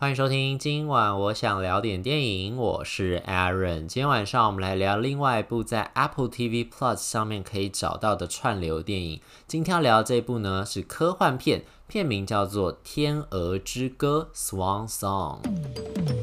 欢迎收听，今晚我想聊点电影，我是 Aaron。今天晚上我们来聊另外一部在 Apple TV Plus 上面可以找到的串流电影。今天要聊的这部呢是科幻片，片名叫做《天鹅之歌》（Swan Song）。《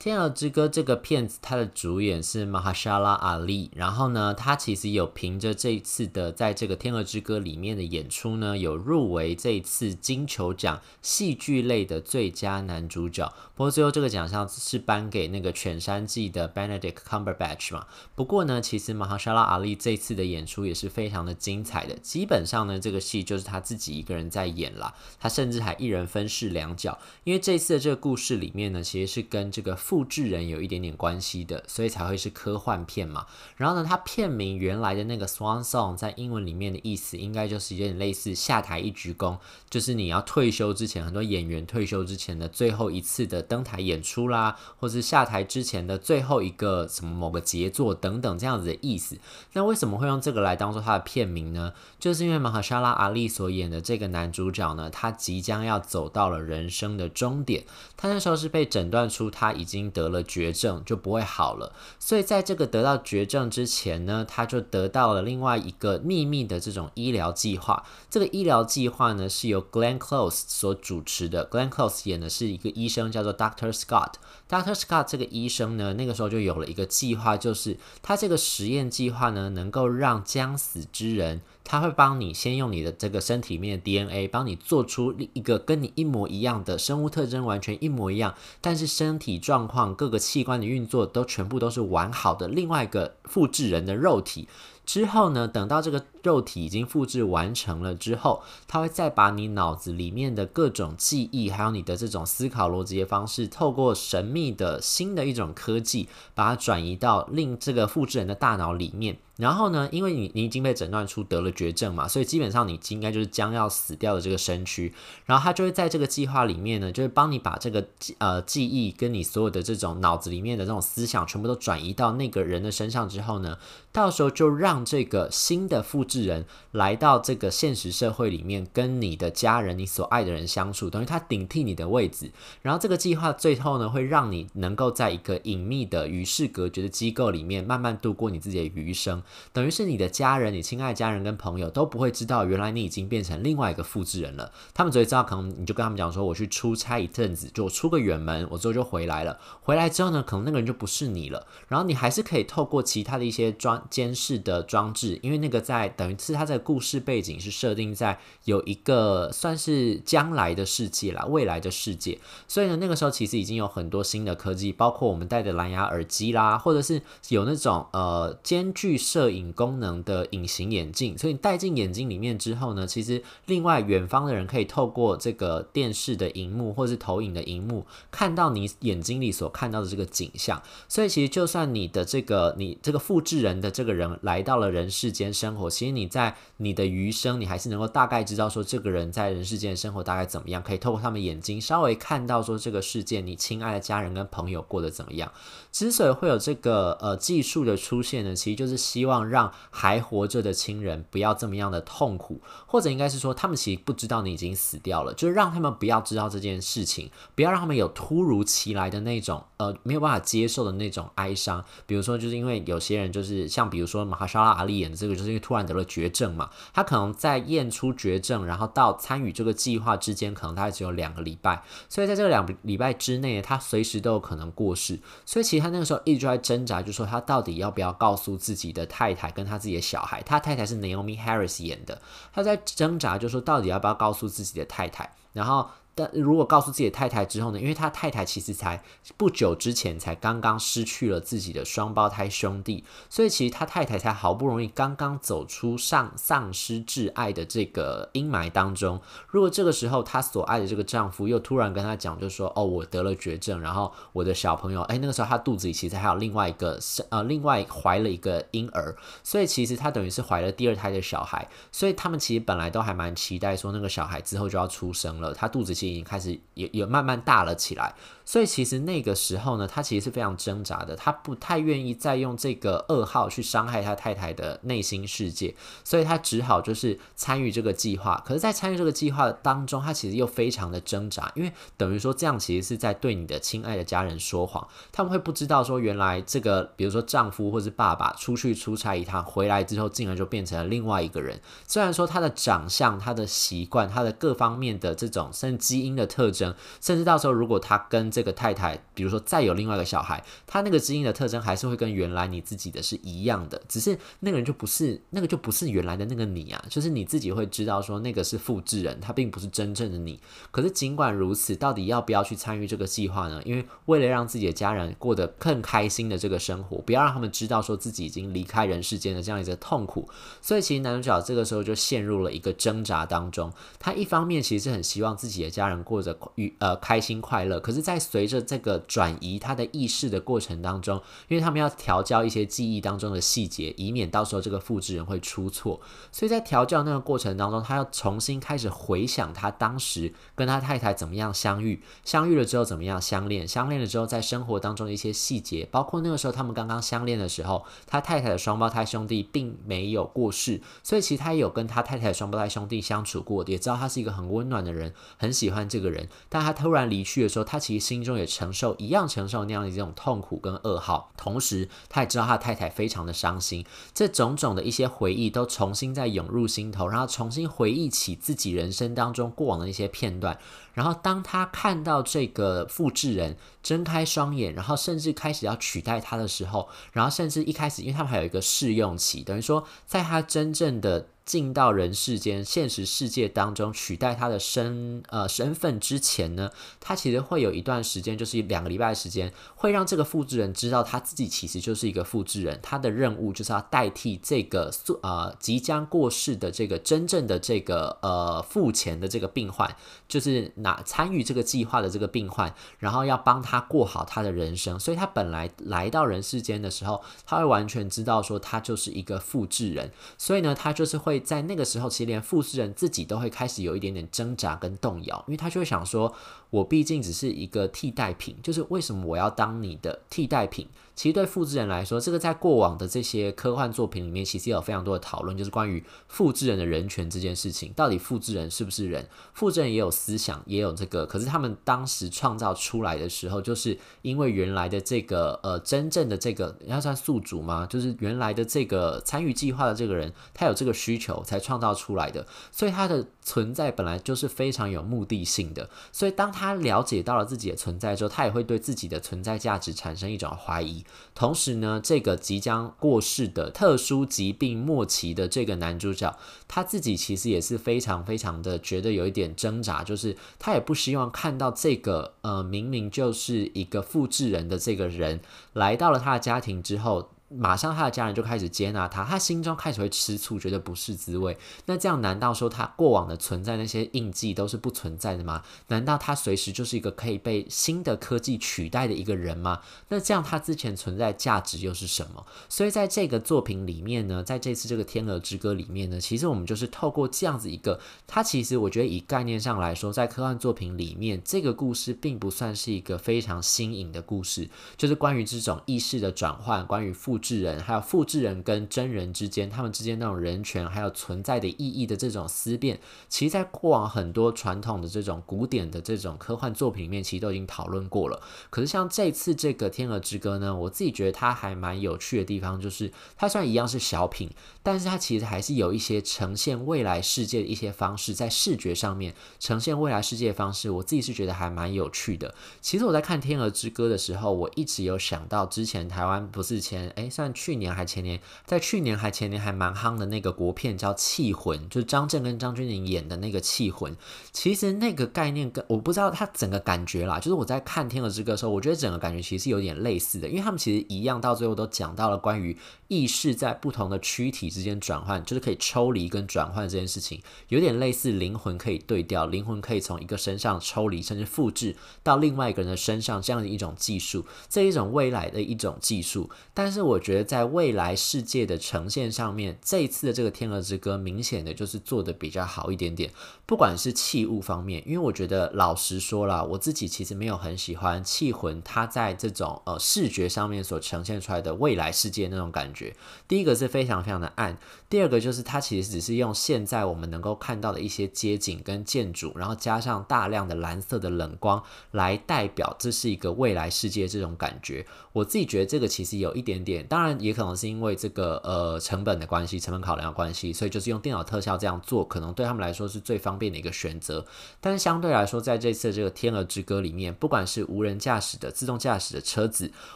天鹅之歌》这个片子，它的主演是马哈沙拉·阿里。然后呢，他其实有凭着这一次的在这个《天鹅之歌》里面的演出呢，有入围这一次金球奖戏剧类的最佳男主角。不过最后这个奖项是颁给那个《犬山记》的 Benedict Cumberbatch 嘛。不过呢，其实马哈沙拉·阿里这次的演出也是非常的精彩的。基本上呢，这个戏就是他自己一个人在演啦。他甚至还一人分饰两角，因为这次的这个故事里面呢，其实是跟这个。复制人有一点点关系的，所以才会是科幻片嘛。然后呢，它片名原来的那个 Swan Song 在英文里面的意思，应该就是有点类似下台一鞠躬，就是你要退休之前，很多演员退休之前的最后一次的登台演出啦，或是下台之前的最后一个什么某个杰作等等这样子的意思。那为什么会用这个来当做它的片名呢？就是因为马哈沙拉阿利所演的这个男主角呢，他即将要走到了人生的终点，他那时候是被诊断出他已经。得了绝症就不会好了，所以在这个得到绝症之前呢，他就得到了另外一个秘密的这种医疗计划。这个医疗计划呢是由 Glenn Close 所主持的，Glenn Close 演的是一个医生，叫做 Doctor Scott。Doctor Scott 这个医生呢，那个时候就有了一个计划，就是他这个实验计划呢，能够让将死之人。他会帮你先用你的这个身体里面的 DNA 帮你做出一个跟你一模一样的生物特征，完全一模一样，但是身体状况、各个器官的运作都全部都是完好的另外一个复制人的肉体。之后呢，等到这个肉体已经复制完成了之后，他会再把你脑子里面的各种记忆，还有你的这种思考逻辑的方式，透过神秘的新的一种科技，把它转移到另这个复制人的大脑里面。然后呢，因为你你已经被诊断出得了绝症嘛，所以基本上你应该就是将要死掉的这个身躯。然后他就会在这个计划里面呢，就是帮你把这个呃记忆跟你所有的这种脑子里面的这种思想全部都转移到那个人的身上之后呢，到时候就让这个新的复制人来到这个现实社会里面，跟你的家人、你所爱的人相处，等于他顶替你的位置。然后这个计划最后呢，会让你能够在一个隐秘的与世隔绝的机构里面，慢慢度过你自己的余生。等于是你的家人、你亲爱的家人跟朋友都不会知道，原来你已经变成另外一个复制人了。他们只会知道，可能你就跟他们讲说，我去出差一阵子，就出个远门，我之后就回来了。回来之后呢，可能那个人就不是你了。然后你还是可以透过其他的一些装监视的装置，因为那个在等于是他这个故事背景是设定在有一个算是将来的世界啦，未来的世界。所以呢，那个时候其实已经有很多新的科技，包括我们戴的蓝牙耳机啦，或者是有那种呃兼具摄。影功能的隐形眼镜，所以你戴进眼睛里面之后呢，其实另外远方的人可以透过这个电视的荧幕或是投影的荧幕，看到你眼睛里所看到的这个景象。所以其实就算你的这个你这个复制人的这个人来到了人世间生活，其实你在你的余生，你还是能够大概知道说这个人在人世间生活大概怎么样，可以透过他们眼睛稍微看到说这个世界你亲爱的家人跟朋友过得怎么样。之所以会有这个呃技术的出现呢，其实就是希。希望让还活着的亲人不要这么样的痛苦，或者应该是说，他们其实不知道你已经死掉了，就是让他们不要知道这件事情，不要让他们有突如其来的那种呃没有办法接受的那种哀伤。比如说，就是因为有些人就是像比如说马哈沙拉阿里演的这个，就是因为突然得了绝症嘛，他可能在验出绝症，然后到参与这个计划之间，可能大概只有两个礼拜，所以在这个两个礼拜之内，他随时都有可能过世。所以其实他那个时候一直在挣扎，就说他到底要不要告诉自己的太太跟他自己的小孩，他太太是 Naomi Harris 演的，他在挣扎，就说到底要不要告诉自己的太太，然后。但如果告诉自己的太太之后呢？因为他太太其实才不久之前才刚刚失去了自己的双胞胎兄弟，所以其实他太太才好不容易刚刚走出丧丧失挚爱的这个阴霾当中。如果这个时候她所爱的这个丈夫又突然跟她讲，就说：“哦，我得了绝症，然后我的小朋友……哎，那个时候她肚子里其实还有另外一个呃，另外怀了一个婴儿，所以其实她等于是怀了第二胎的小孩。所以他们其实本来都还蛮期待说那个小孩之后就要出生了，她肚子其实。已经开始也也慢慢大了起来，所以其实那个时候呢，他其实是非常挣扎的，他不太愿意再用这个噩耗去伤害他太太的内心世界，所以他只好就是参与这个计划。可是，在参与这个计划当中，他其实又非常的挣扎，因为等于说这样其实是在对你的亲爱的家人说谎，他们会不知道说原来这个，比如说丈夫或是爸爸出去出差一趟回来之后，竟然就变成了另外一个人。虽然说他的长相、他的习惯、他的各方面的这种甚至基因的特征，甚至到时候如果他跟这个太太，比如说再有另外一个小孩，他那个基因的特征还是会跟原来你自己的是一样的，只是那个人就不是那个就不是原来的那个你啊，就是你自己会知道说那个是复制人，他并不是真正的你。可是尽管如此，到底要不要去参与这个计划呢？因为为了让自己的家人过得更开心的这个生活，不要让他们知道说自己已经离开人世间的这样一个痛苦，所以其实男主角这个时候就陷入了一个挣扎当中。他一方面其实是很希望自己的家家人过着愉呃开心快乐，可是，在随着这个转移他的意识的过程当中，因为他们要调教一些记忆当中的细节，以免到时候这个复制人会出错，所以在调教那个过程当中，他要重新开始回想他当时跟他太太怎么样相遇，相遇了之后怎么样相恋，相恋了之后在生活当中的一些细节，包括那个时候他们刚刚相恋的时候，他太太的双胞胎兄弟并没有过世，所以其实他也有跟他太太的双胞胎兄弟相处过，也知道他是一个很温暖的人，很喜喜欢这个人，但他突然离去的时候，他其实心中也承受一样承受那样的这种痛苦跟噩耗，同时他也知道他太太非常的伤心，这种种的一些回忆都重新再涌入心头，然后重新回忆起自己人生当中过往的一些片段。然后当他看到这个复制人睁开双眼，然后甚至开始要取代他的时候，然后甚至一开始，因为他们还有一个试用期，等于说在他真正的。进到人世间、现实世界当中取代他的身呃身份之前呢，他其实会有一段时间，就是两个礼拜的时间，会让这个复制人知道他自己其实就是一个复制人，他的任务就是要代替这个呃即将过世的这个真正的这个呃付钱的这个病患，就是拿参与这个计划的这个病患，然后要帮他过好他的人生。所以他本来来到人世间的时候，他会完全知道说他就是一个复制人，所以呢，他就是会。在那个时候，其实连复制人自己都会开始有一点点挣扎跟动摇，因为他就会想说：“我毕竟只是一个替代品，就是为什么我要当你的替代品？”其实对复制人来说，这个在过往的这些科幻作品里面，其实有非常多的讨论，就是关于复制人的人权这件事情。到底复制人是不是人？复制人也有思想，也有这个，可是他们当时创造出来的时候，就是因为原来的这个呃真正的这个要算宿主吗？就是原来的这个参与计划的这个人，他有这个需求才创造出来的，所以他的存在本来就是非常有目的性的。所以当他了解到了自己的存在之后，他也会对自己的存在价值产生一种怀疑。同时呢，这个即将过世的特殊疾病末期的这个男主角，他自己其实也是非常非常的觉得有一点挣扎，就是他也不希望看到这个呃明明就是一个复制人的这个人来到了他的家庭之后。马上他的家人就开始接纳他，他心中开始会吃醋，觉得不是滋味。那这样难道说他过往的存在那些印记都是不存在的吗？难道他随时就是一个可以被新的科技取代的一个人吗？那这样他之前存在价值又是什么？所以在这个作品里面呢，在这次这个《天鹅之歌》里面呢，其实我们就是透过这样子一个，它其实我觉得以概念上来说，在科幻作品里面，这个故事并不算是一个非常新颖的故事，就是关于这种意识的转换，关于复。制人还有复制人跟真人之间，他们之间那种人权还有存在的意义的这种思辨，其实，在过往很多传统的这种古典的这种科幻作品里面，其实都已经讨论过了。可是像这次这个《天鹅之歌》呢，我自己觉得它还蛮有趣的地方，就是它虽然一样是小品，但是它其实还是有一些呈现未来世界的一些方式，在视觉上面呈现未来世界的方式，我自己是觉得还蛮有趣的。其实我在看《天鹅之歌》的时候，我一直有想到之前台湾不是前哎。算去年还前年，在去年还前年还蛮夯的那个国片叫《气魂》，就是张震跟张钧甯演的那个《气魂》。其实那个概念跟我不知道它整个感觉啦，就是我在看《天鹅之歌》的时候，我觉得整个感觉其实是有点类似的，因为他们其实一样，到最后都讲到了关于意识在不同的躯体之间转换，就是可以抽离跟转换这件事情，有点类似灵魂可以对调，灵魂可以从一个身上抽离，甚至复制到另外一个人的身上这样的一种技术，这一种未来的一种技术。但是我。觉得在未来世界的呈现上面，这一次的这个《天鹅之歌》明显的就是做的比较好一点点。不管是器物方面，因为我觉得老实说啦，我自己其实没有很喜欢《器魂》它在这种呃视觉上面所呈现出来的未来世界那种感觉。第一个是非常非常的暗，第二个就是它其实只是用现在我们能够看到的一些街景跟建筑，然后加上大量的蓝色的冷光来代表这是一个未来世界这种感觉。我自己觉得这个其实有一点点，当然也可能是因为这个呃成本的关系，成本考量的关系，所以就是用电脑特效这样做，可能对他们来说是最方便的一个选择。但是相对来说，在这次这个《天鹅之歌》里面，不管是无人驾驶的自动驾驶的车子，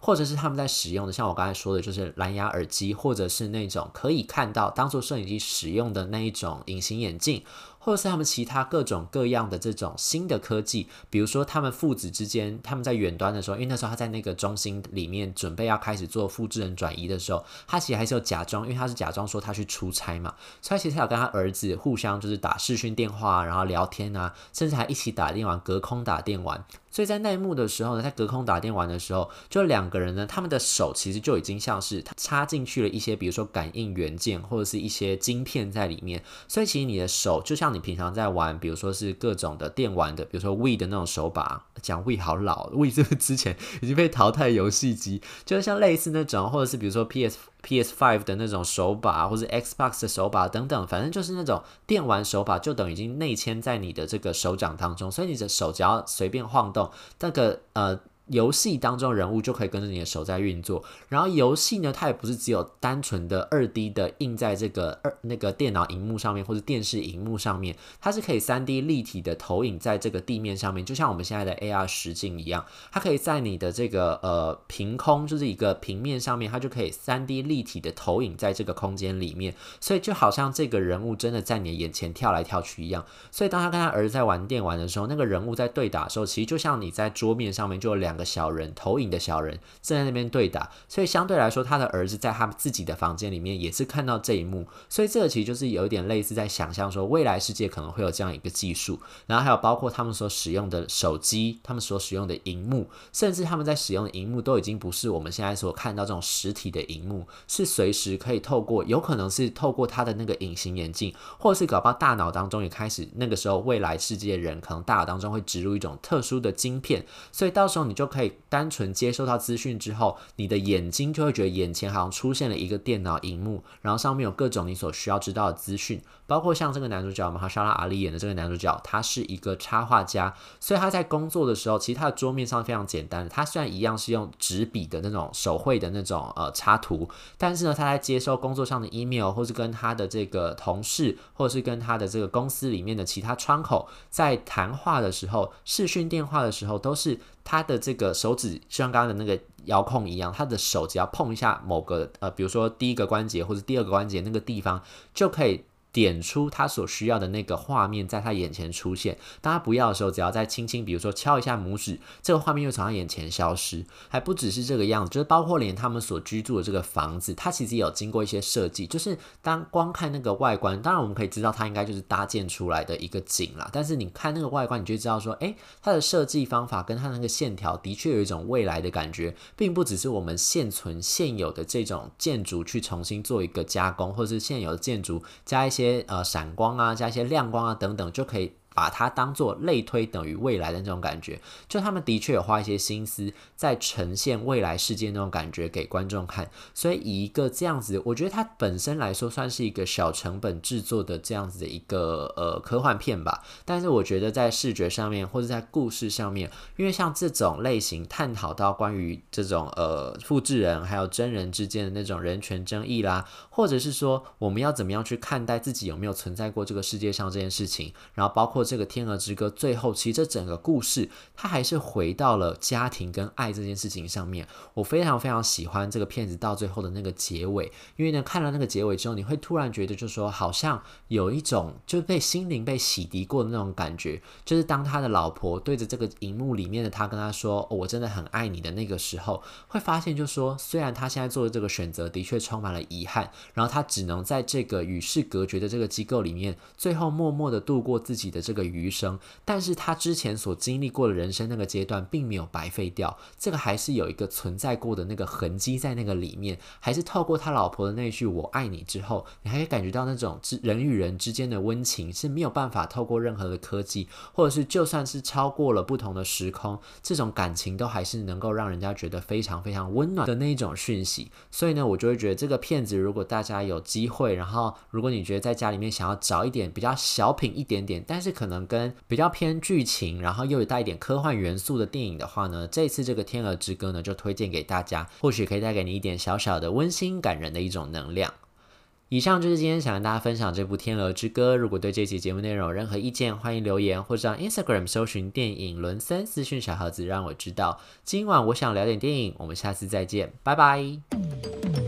或者是他们在使用的，像我刚才说的，就是蓝牙耳机，或者是那种可以看到当做摄影机使用的那一种隐形眼镜。或者是他们其他各种各样的这种新的科技，比如说他们父子之间，他们在远端的时候，因为那时候他在那个中心里面准备要开始做复制人转移的时候，他其实还是有假装，因为他是假装说他去出差嘛，所以他其实他有跟他儿子互相就是打视讯电话，然后聊天啊，甚至还一起打电玩，隔空打电玩。所以在那一幕的时候呢，在隔空打电玩的时候，就两个人呢，他们的手其实就已经像是插进去了一些，比如说感应元件或者是一些晶片在里面。所以其实你的手就像你平常在玩，比如说是各种的电玩的，比如说 Wii 的那种手把，讲 Wii 好老，Wii 这个之前已经被淘汰游戏机，就是像类似那种，或者是比如说 PS。P.S. Five 的那种手把，或者 Xbox 的手把等等，反正就是那种电玩手把，就等于已经内嵌在你的这个手掌当中，所以你的手只要随便晃动，那个呃。游戏当中人物就可以跟着你的手在运作，然后游戏呢，它也不是只有单纯的二 D 的印在这个二那个电脑荧幕上面或者电视荧幕上面，它是可以三 D 立体的投影在这个地面上面，就像我们现在的 AR 实境一样，它可以在你的这个呃凭空就是一个平面上面，它就可以三 D 立体的投影在这个空间里面，所以就好像这个人物真的在你的眼前跳来跳去一样。所以当他跟他儿子在玩电玩的时候，那个人物在对打的时候，其实就像你在桌面上面就有两。个小人投影的小人正在那边对打，所以相对来说，他的儿子在他们自己的房间里面也是看到这一幕，所以这个其实就是有一点类似在想象说未来世界可能会有这样一个技术，然后还有包括他们所使用的手机，他们所使用的荧幕，甚至他们在使用的荧幕都已经不是我们现在所看到这种实体的荧幕，是随时可以透过，有可能是透过他的那个隐形眼镜，或者是搞不好大脑当中也开始那个时候未来世界的人可能大脑当中会植入一种特殊的晶片，所以到时候你就。可以单纯接收到资讯之后，你的眼睛就会觉得眼前好像出现了一个电脑荧幕，然后上面有各种你所需要知道的资讯，包括像这个男主角马哈沙拉阿里演的这个男主角，他是一个插画家，所以他在工作的时候，其实他的桌面上非常简单，他虽然一样是用纸笔的那种手绘的那种呃插图，但是呢，他在接收工作上的 email，或是跟他的这个同事，或者是跟他的这个公司里面的其他窗口在谈话的时候，视讯电话的时候，都是。他的这个手指像刚刚的那个遥控一样，他的手只要碰一下某个呃，比如说第一个关节或者第二个关节那个地方，就可以。点出他所需要的那个画面，在他眼前出现。当他不要的时候，只要再轻轻，比如说敲一下拇指，这个画面又从他眼前消失。还不只是这个样子，就是包括连他们所居住的这个房子，它其实也有经过一些设计。就是当光看那个外观，当然我们可以知道它应该就是搭建出来的一个景啦。但是你看那个外观，你就知道说，诶，它的设计方法跟它那个线条的确有一种未来的感觉，并不只是我们现存现有的这种建筑去重新做一个加工，或是现有的建筑加一些。呃闪光啊，加一些亮光啊等等，就可以。把它当做类推等于未来的那种感觉，就他们的确有花一些心思在呈现未来世界那种感觉给观众看，所以以一个这样子，我觉得它本身来说算是一个小成本制作的这样子的一个呃科幻片吧。但是我觉得在视觉上面或者在故事上面，因为像这种类型探讨到关于这种呃复制人还有真人之间的那种人权争议啦，或者是说我们要怎么样去看待自己有没有存在过这个世界上这件事情，然后包括。这个《天鹅之歌》最后，其实这整个故事，它还是回到了家庭跟爱这件事情上面。我非常非常喜欢这个片子到最后的那个结尾，因为呢，看了那个结尾之后，你会突然觉得，就说，好像有一种就被心灵被洗涤过的那种感觉。就是当他的老婆对着这个荧幕里面的他跟他说：“，我真的很爱你”的那个时候，会发现，就说，虽然他现在做的这个选择的确充满了遗憾，然后他只能在这个与世隔绝的这个机构里面，最后默默的度过自己的。这个余生，但是他之前所经历过的人生那个阶段并没有白费掉，这个还是有一个存在过的那个痕迹在那个里面，还是透过他老婆的那句“我爱你”之后，你还可以感觉到那种人与人之间的温情是没有办法透过任何的科技，或者是就算是超过了不同的时空，这种感情都还是能够让人家觉得非常非常温暖的那一种讯息。所以呢，我就会觉得这个片子，如果大家有机会，然后如果你觉得在家里面想要找一点比较小品一点点，但是可能跟比较偏剧情，然后又有带一点科幻元素的电影的话呢，这次这个《天鹅之歌》呢就推荐给大家，或许可以带给你一点小小的温馨感人的一种能量。以上就是今天想跟大家分享这部《天鹅之歌》。如果对这期节目内容有任何意见，欢迎留言或者上 Instagram 搜寻电影轮森私讯小盒子，让我知道。今晚我想聊点电影，我们下次再见，拜拜。